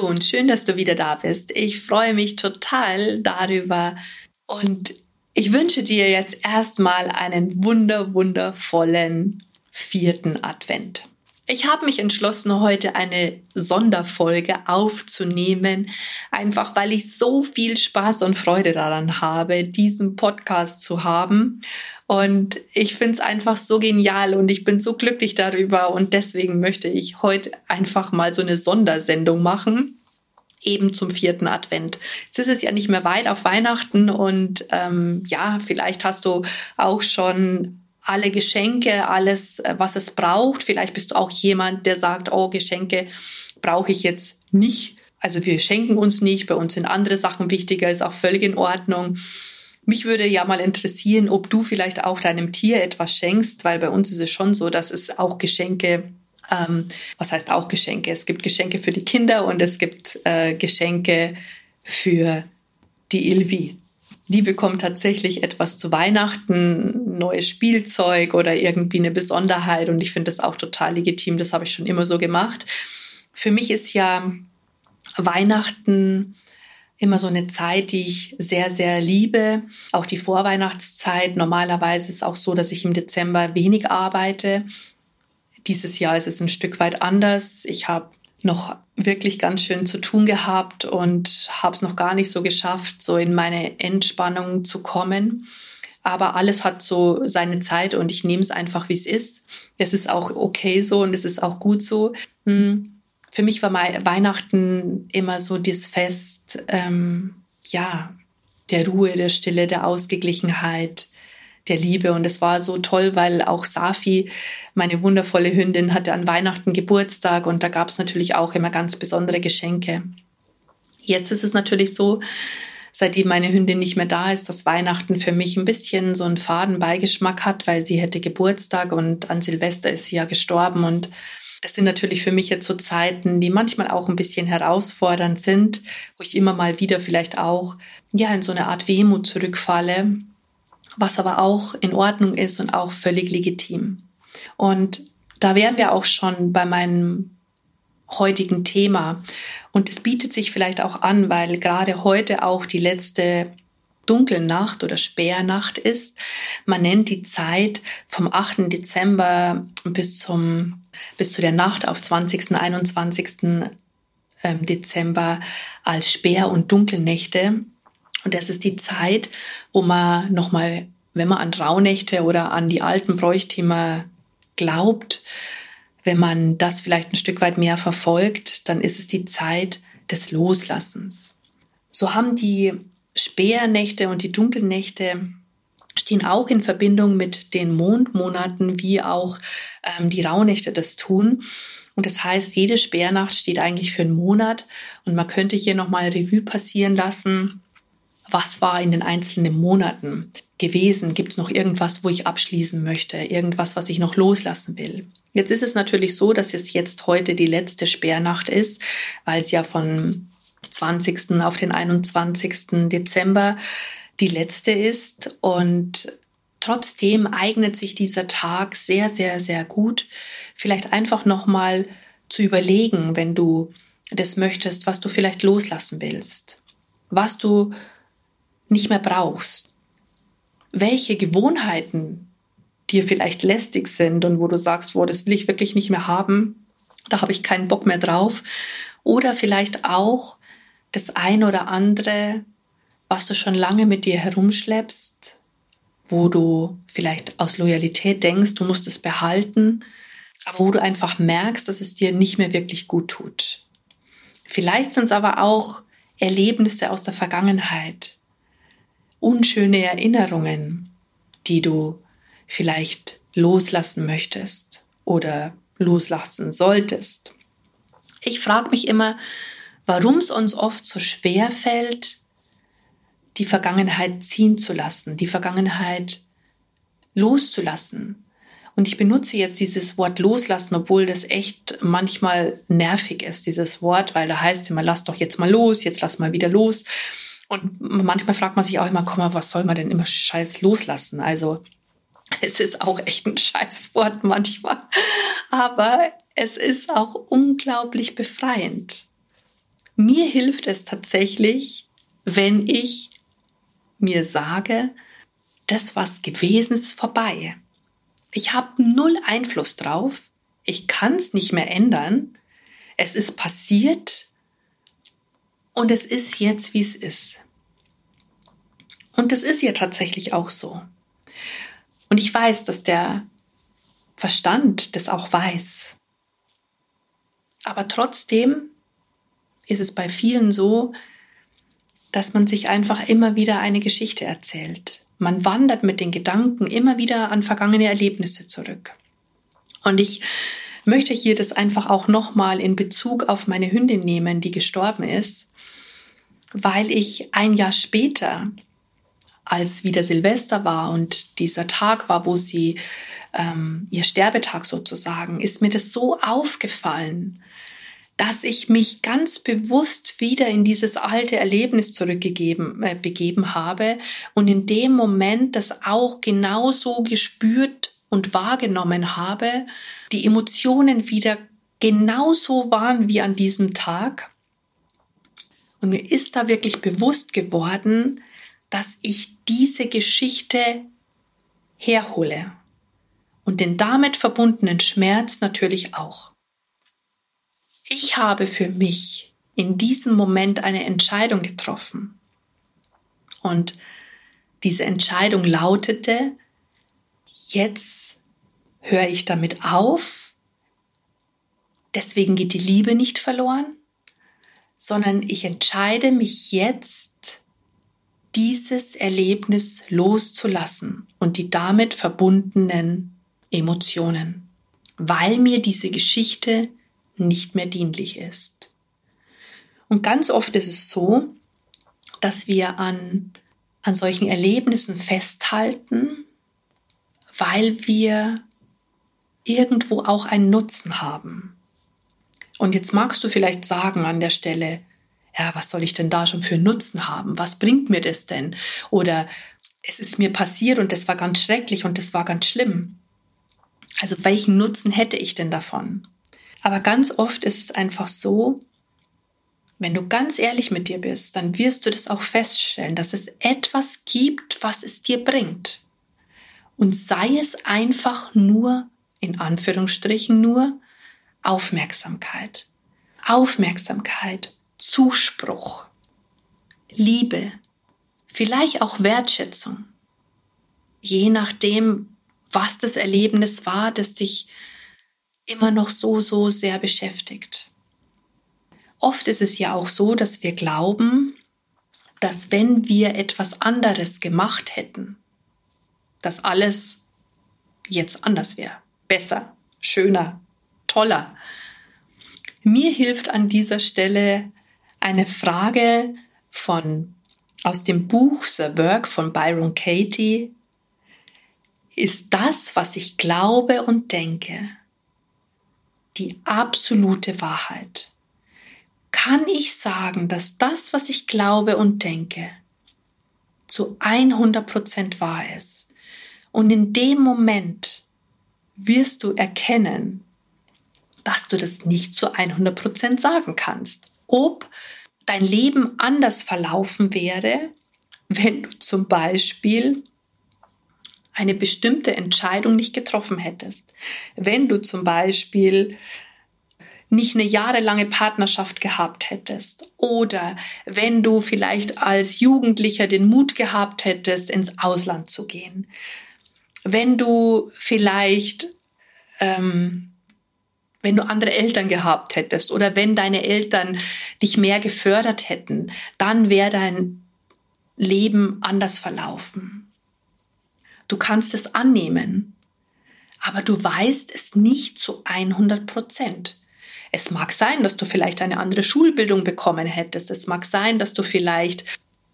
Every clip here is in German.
Hallo und schön, dass du wieder da bist. Ich freue mich total darüber und ich wünsche dir jetzt erstmal einen wunder, wundervollen vierten Advent. Ich habe mich entschlossen, heute eine Sonderfolge aufzunehmen, einfach weil ich so viel Spaß und Freude daran habe, diesen Podcast zu haben. Und ich finde es einfach so genial und ich bin so glücklich darüber. Und deswegen möchte ich heute einfach mal so eine Sondersendung machen eben zum vierten Advent. Jetzt ist es ja nicht mehr weit auf Weihnachten und ähm, ja, vielleicht hast du auch schon alle Geschenke, alles, äh, was es braucht. Vielleicht bist du auch jemand, der sagt, oh, Geschenke brauche ich jetzt nicht. Also wir schenken uns nicht, bei uns sind andere Sachen wichtiger, ist auch völlig in Ordnung. Mich würde ja mal interessieren, ob du vielleicht auch deinem Tier etwas schenkst, weil bei uns ist es schon so, dass es auch Geschenke, ähm, was heißt auch Geschenke? Es gibt Geschenke für die Kinder und es gibt äh, Geschenke für die Ilvi die bekommt tatsächlich etwas zu Weihnachten, neues Spielzeug oder irgendwie eine Besonderheit. Und ich finde das auch total legitim. Das habe ich schon immer so gemacht. Für mich ist ja Weihnachten immer so eine Zeit, die ich sehr, sehr liebe. Auch die Vorweihnachtszeit. Normalerweise ist es auch so, dass ich im Dezember wenig arbeite. Dieses Jahr ist es ein Stück weit anders. Ich habe noch wirklich ganz schön zu tun gehabt und habe es noch gar nicht so geschafft, so in meine Entspannung zu kommen. Aber alles hat so seine Zeit und ich nehme es einfach, wie es ist. Es ist auch okay so und es ist auch gut so. Für mich war Weihnachten immer so das Fest, ähm, ja, der Ruhe, der Stille, der Ausgeglichenheit, der Liebe. Und es war so toll, weil auch Safi, meine wundervolle Hündin, hatte an Weihnachten Geburtstag und da gab es natürlich auch immer ganz besondere Geschenke. Jetzt ist es natürlich so, seitdem meine Hündin nicht mehr da ist, dass Weihnachten für mich ein bisschen so einen faden Beigeschmack hat, weil sie hätte Geburtstag und an Silvester ist sie ja gestorben und das sind natürlich für mich jetzt so Zeiten, die manchmal auch ein bisschen herausfordernd sind, wo ich immer mal wieder vielleicht auch ja in so eine Art Wehmut zurückfalle, was aber auch in Ordnung ist und auch völlig legitim. Und da wären wir auch schon bei meinem heutigen Thema. Und es bietet sich vielleicht auch an, weil gerade heute auch die letzte Dunkelnacht oder Sperrnacht ist. Man nennt die Zeit vom 8. Dezember bis zum, bis zu der Nacht auf 20. 21. Ähm, Dezember als Sperr- und Dunkelnächte. Und das ist die Zeit, wo man nochmal, wenn man an Rauhnächte oder an die alten Bräuchtümer glaubt, wenn man das vielleicht ein Stück weit mehr verfolgt, dann ist es die Zeit des Loslassens. So haben die Späernächte und die Dunkelnächte stehen auch in Verbindung mit den Mondmonaten, wie auch ähm, die Rauhnächte das tun. Und das heißt, jede Sperrnacht steht eigentlich für einen Monat und man könnte hier nochmal Revue passieren lassen, was war in den einzelnen Monaten gewesen? Gibt es noch irgendwas, wo ich abschließen möchte? Irgendwas, was ich noch loslassen will? Jetzt ist es natürlich so, dass es jetzt heute die letzte Sperrnacht ist, weil es ja von 20. auf den 21. Dezember die letzte ist und trotzdem eignet sich dieser Tag sehr, sehr, sehr gut, vielleicht einfach nochmal zu überlegen, wenn du das möchtest, was du vielleicht loslassen willst, was du nicht mehr brauchst. Welche Gewohnheiten dir vielleicht lästig sind und wo du sagst, wo das will ich wirklich nicht mehr haben, da habe ich keinen Bock mehr drauf. Oder vielleicht auch das ein oder andere, was du schon lange mit dir herumschleppst, wo du vielleicht aus Loyalität denkst, du musst es behalten, aber wo du einfach merkst, dass es dir nicht mehr wirklich gut tut. Vielleicht sind es aber auch Erlebnisse aus der Vergangenheit, unschöne Erinnerungen, die du vielleicht loslassen möchtest oder loslassen solltest. Ich frage mich immer, warum es uns oft so schwer fällt, die Vergangenheit ziehen zu lassen, die Vergangenheit loszulassen. Und ich benutze jetzt dieses Wort loslassen, obwohl das echt manchmal nervig ist, dieses Wort, weil da heißt immer, lass doch jetzt mal los, jetzt lass mal wieder los. Und manchmal fragt man sich auch immer, komm mal, was soll man denn immer scheiß loslassen? Also es ist auch echt ein Scheißwort manchmal, aber es ist auch unglaublich befreiend. Mir hilft es tatsächlich, wenn ich mir sage, das, was gewesen ist, vorbei. Ich habe null Einfluss drauf. Ich kann es nicht mehr ändern. Es ist passiert und es ist jetzt, wie es ist. Und das ist ja tatsächlich auch so. Und ich weiß, dass der Verstand das auch weiß. Aber trotzdem ist es bei vielen so, dass man sich einfach immer wieder eine Geschichte erzählt. Man wandert mit den Gedanken immer wieder an vergangene Erlebnisse zurück. Und ich möchte hier das einfach auch nochmal in Bezug auf meine Hündin nehmen, die gestorben ist, weil ich ein Jahr später, als wieder Silvester war und dieser Tag war, wo sie ähm, ihr Sterbetag sozusagen, ist mir das so aufgefallen, dass ich mich ganz bewusst wieder in dieses alte Erlebnis zurückgegeben äh, begeben habe und in dem Moment das auch genauso gespürt und wahrgenommen habe, die Emotionen wieder genauso waren wie an diesem Tag. Und mir ist da wirklich bewusst geworden, dass ich diese Geschichte herhole und den damit verbundenen Schmerz natürlich auch. Ich habe für mich in diesem Moment eine Entscheidung getroffen. Und diese Entscheidung lautete, jetzt höre ich damit auf, deswegen geht die Liebe nicht verloren, sondern ich entscheide mich jetzt, dieses Erlebnis loszulassen und die damit verbundenen Emotionen, weil mir diese Geschichte nicht mehr dienlich ist. Und ganz oft ist es so, dass wir an, an solchen Erlebnissen festhalten, weil wir irgendwo auch einen Nutzen haben. Und jetzt magst du vielleicht sagen an der Stelle, ja, was soll ich denn da schon für Nutzen haben? Was bringt mir das denn? Oder es ist mir passiert und das war ganz schrecklich und das war ganz schlimm. Also welchen Nutzen hätte ich denn davon? Aber ganz oft ist es einfach so, wenn du ganz ehrlich mit dir bist, dann wirst du das auch feststellen, dass es etwas gibt, was es dir bringt. Und sei es einfach nur, in Anführungsstrichen nur, Aufmerksamkeit. Aufmerksamkeit, Zuspruch, Liebe, vielleicht auch Wertschätzung. Je nachdem, was das Erlebnis war, das dich immer noch so, so sehr beschäftigt. Oft ist es ja auch so, dass wir glauben, dass wenn wir etwas anderes gemacht hätten, dass alles jetzt anders wäre, besser, schöner, toller. Mir hilft an dieser Stelle eine Frage von aus dem Buch The Work von Byron Katie. Ist das, was ich glaube und denke, die absolute Wahrheit. Kann ich sagen, dass das, was ich glaube und denke, zu 100% wahr ist? Und in dem Moment wirst du erkennen, dass du das nicht zu 100% sagen kannst. Ob dein Leben anders verlaufen wäre, wenn du zum Beispiel eine bestimmte Entscheidung nicht getroffen hättest. Wenn du zum Beispiel nicht eine jahrelange Partnerschaft gehabt hättest oder wenn du vielleicht als Jugendlicher den Mut gehabt hättest, ins Ausland zu gehen. Wenn du vielleicht, ähm, wenn du andere Eltern gehabt hättest oder wenn deine Eltern dich mehr gefördert hätten, dann wäre dein Leben anders verlaufen. Du kannst es annehmen, aber du weißt es nicht zu 100 Prozent. Es mag sein, dass du vielleicht eine andere Schulbildung bekommen hättest. Es mag sein, dass du vielleicht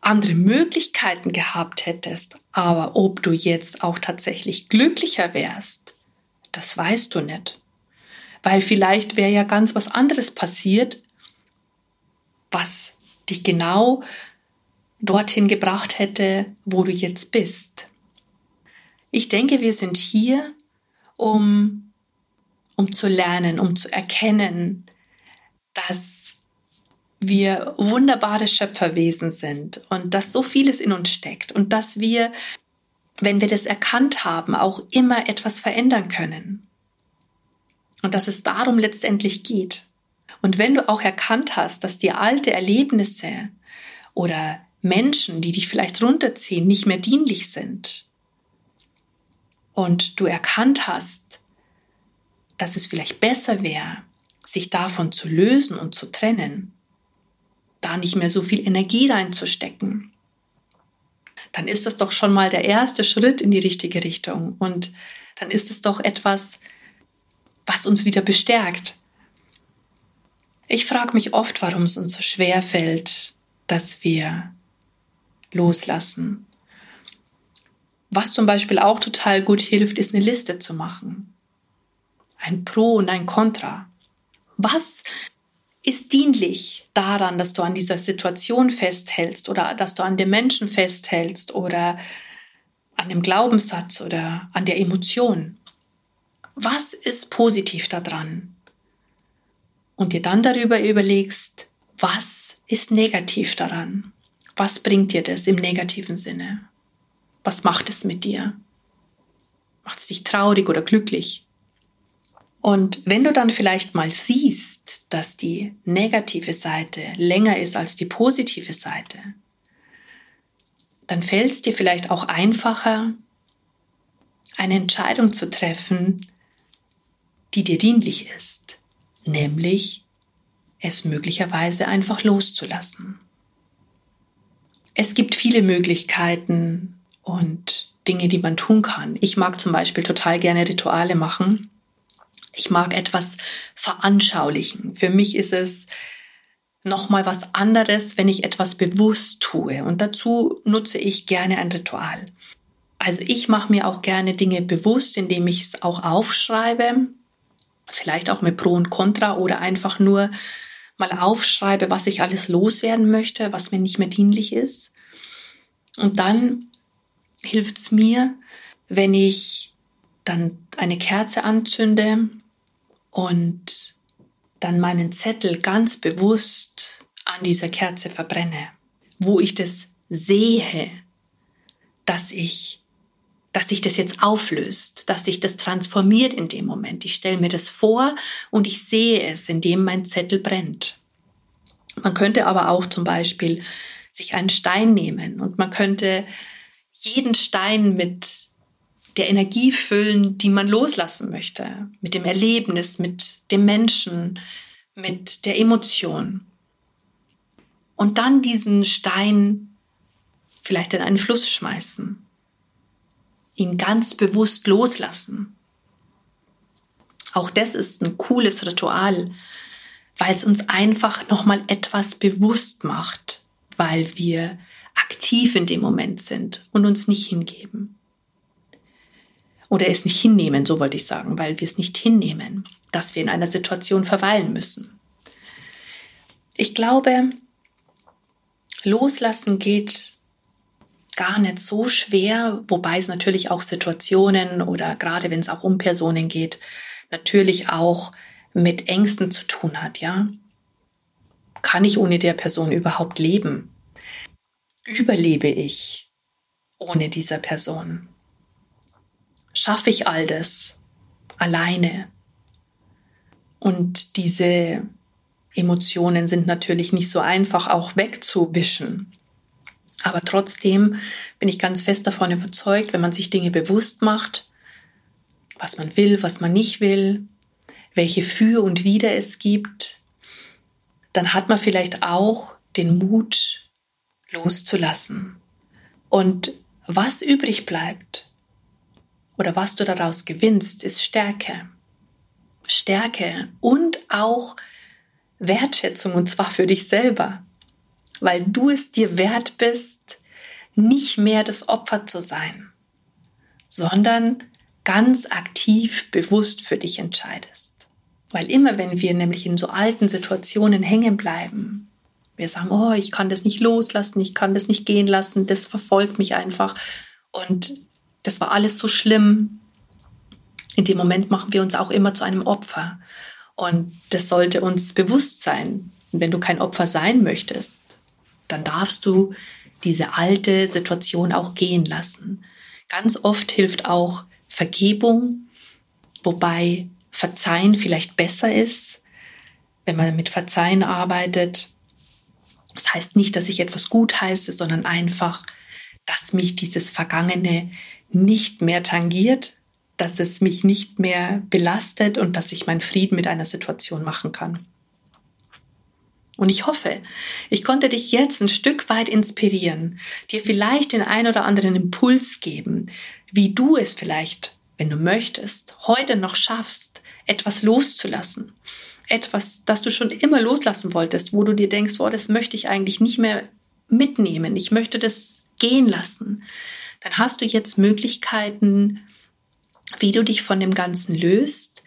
andere Möglichkeiten gehabt hättest, aber ob du jetzt auch tatsächlich glücklicher wärst, das weißt du nicht. Weil vielleicht wäre ja ganz was anderes passiert, was dich genau dorthin gebracht hätte, wo du jetzt bist. Ich denke, wir sind hier, um, um zu lernen, um zu erkennen, dass wir wunderbare Schöpferwesen sind und dass so vieles in uns steckt und dass wir, wenn wir das erkannt haben, auch immer etwas verändern können. Und dass es darum letztendlich geht. Und wenn du auch erkannt hast, dass dir alte Erlebnisse oder Menschen, die dich vielleicht runterziehen, nicht mehr dienlich sind, und du erkannt hast, dass es vielleicht besser wäre, sich davon zu lösen und zu trennen, da nicht mehr so viel Energie reinzustecken, dann ist das doch schon mal der erste Schritt in die richtige Richtung. Und dann ist es doch etwas, was uns wieder bestärkt. Ich frage mich oft, warum es uns so schwer fällt, dass wir loslassen. Was zum Beispiel auch total gut hilft, ist eine Liste zu machen. Ein Pro und ein Contra. Was ist dienlich daran, dass du an dieser Situation festhältst oder dass du an dem Menschen festhältst oder an dem Glaubenssatz oder an der Emotion? Was ist positiv daran? Und dir dann darüber überlegst, was ist negativ daran? Was bringt dir das im negativen Sinne? Was macht es mit dir? Macht es dich traurig oder glücklich? Und wenn du dann vielleicht mal siehst, dass die negative Seite länger ist als die positive Seite, dann fällt es dir vielleicht auch einfacher, eine Entscheidung zu treffen, die dir dienlich ist, nämlich es möglicherweise einfach loszulassen. Es gibt viele Möglichkeiten und Dinge, die man tun kann. Ich mag zum Beispiel total gerne Rituale machen ich mag etwas veranschaulichen. Für mich ist es nochmal was anderes, wenn ich etwas bewusst tue. Und dazu nutze ich gerne ein Ritual. Also ich mache mir auch gerne Dinge bewusst, indem ich es auch aufschreibe. Vielleicht auch mit Pro und Contra oder einfach nur mal aufschreibe, was ich alles loswerden möchte, was mir nicht mehr dienlich ist. Und dann hilft es mir, wenn ich dann eine Kerze anzünde und dann meinen Zettel ganz bewusst an dieser Kerze verbrenne, wo ich das sehe, dass ich dass sich das jetzt auflöst, dass sich das transformiert in dem Moment. Ich stelle mir das vor und ich sehe es, indem mein Zettel brennt. Man könnte aber auch zum Beispiel sich einen Stein nehmen und man könnte jeden Stein mit der Energie füllen, die man loslassen möchte, mit dem Erlebnis, mit dem Menschen, mit der Emotion. Und dann diesen Stein vielleicht in einen Fluss schmeißen, ihn ganz bewusst loslassen. Auch das ist ein cooles Ritual, weil es uns einfach nochmal etwas bewusst macht, weil wir aktiv in dem Moment sind und uns nicht hingeben oder es nicht hinnehmen, so wollte ich sagen, weil wir es nicht hinnehmen, dass wir in einer Situation verweilen müssen. Ich glaube, loslassen geht gar nicht so schwer, wobei es natürlich auch Situationen oder gerade wenn es auch um Personen geht, natürlich auch mit Ängsten zu tun hat, ja. Kann ich ohne der Person überhaupt leben? Überlebe ich ohne dieser Person? schaffe ich all das alleine? Und diese Emotionen sind natürlich nicht so einfach auch wegzuwischen. Aber trotzdem bin ich ganz fest davon überzeugt, wenn man sich Dinge bewusst macht, was man will, was man nicht will, welche für und wider es gibt, dann hat man vielleicht auch den Mut loszulassen. Und was übrig bleibt, oder was du daraus gewinnst, ist Stärke. Stärke und auch Wertschätzung und zwar für dich selber. weil du es dir wert bist, nicht mehr das Opfer zu sein, sondern ganz aktiv bewusst für dich entscheidest. Weil immer wenn wir nämlich in so alten Situationen hängen bleiben, wir sagen, oh, ich kann das nicht loslassen, ich kann das nicht gehen lassen, das verfolgt mich einfach und das war alles so schlimm. In dem Moment machen wir uns auch immer zu einem Opfer. Und das sollte uns bewusst sein. Wenn du kein Opfer sein möchtest, dann darfst du diese alte Situation auch gehen lassen. Ganz oft hilft auch Vergebung, wobei Verzeihen vielleicht besser ist, wenn man mit Verzeihen arbeitet. Das heißt nicht, dass ich etwas gut heiße, sondern einfach, dass mich dieses Vergangene nicht mehr tangiert, dass es mich nicht mehr belastet und dass ich meinen Frieden mit einer Situation machen kann. Und ich hoffe, ich konnte dich jetzt ein Stück weit inspirieren, dir vielleicht den ein oder anderen Impuls geben, wie du es vielleicht, wenn du möchtest, heute noch schaffst, etwas loszulassen. Etwas, das du schon immer loslassen wolltest, wo du dir denkst, boah, das möchte ich eigentlich nicht mehr mitnehmen. Ich möchte das gehen lassen. Dann hast du jetzt Möglichkeiten, wie du dich von dem Ganzen löst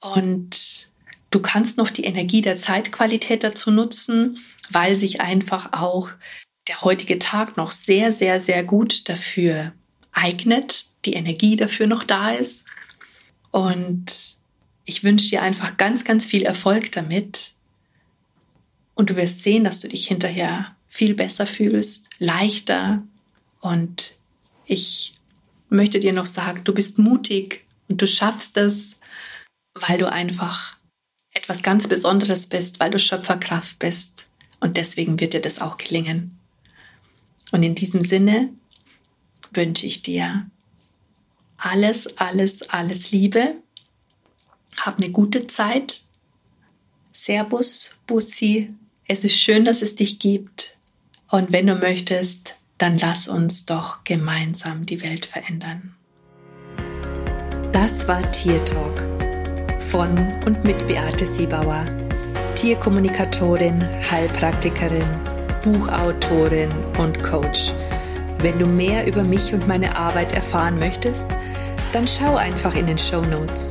und Du kannst noch die Energie der Zeitqualität dazu nutzen, weil sich einfach auch der heutige Tag noch sehr, sehr, sehr gut dafür eignet, die Energie dafür noch da ist. Und ich wünsche dir einfach ganz, ganz viel Erfolg damit. Und du wirst sehen, dass du dich hinterher viel besser fühlst, leichter. Und ich möchte dir noch sagen, du bist mutig und du schaffst es, weil du einfach etwas ganz Besonderes bist, weil du Schöpferkraft bist. Und deswegen wird dir das auch gelingen. Und in diesem Sinne wünsche ich dir alles, alles, alles Liebe. Hab eine gute Zeit. Servus, Bussi. Es ist schön, dass es dich gibt. Und wenn du möchtest, dann lass uns doch gemeinsam die Welt verändern. Das war Tier Talk von und mit Beate Siebauer, Tierkommunikatorin, Heilpraktikerin, Buchautorin und Coach. Wenn du mehr über mich und meine Arbeit erfahren möchtest, dann schau einfach in den Show Notes.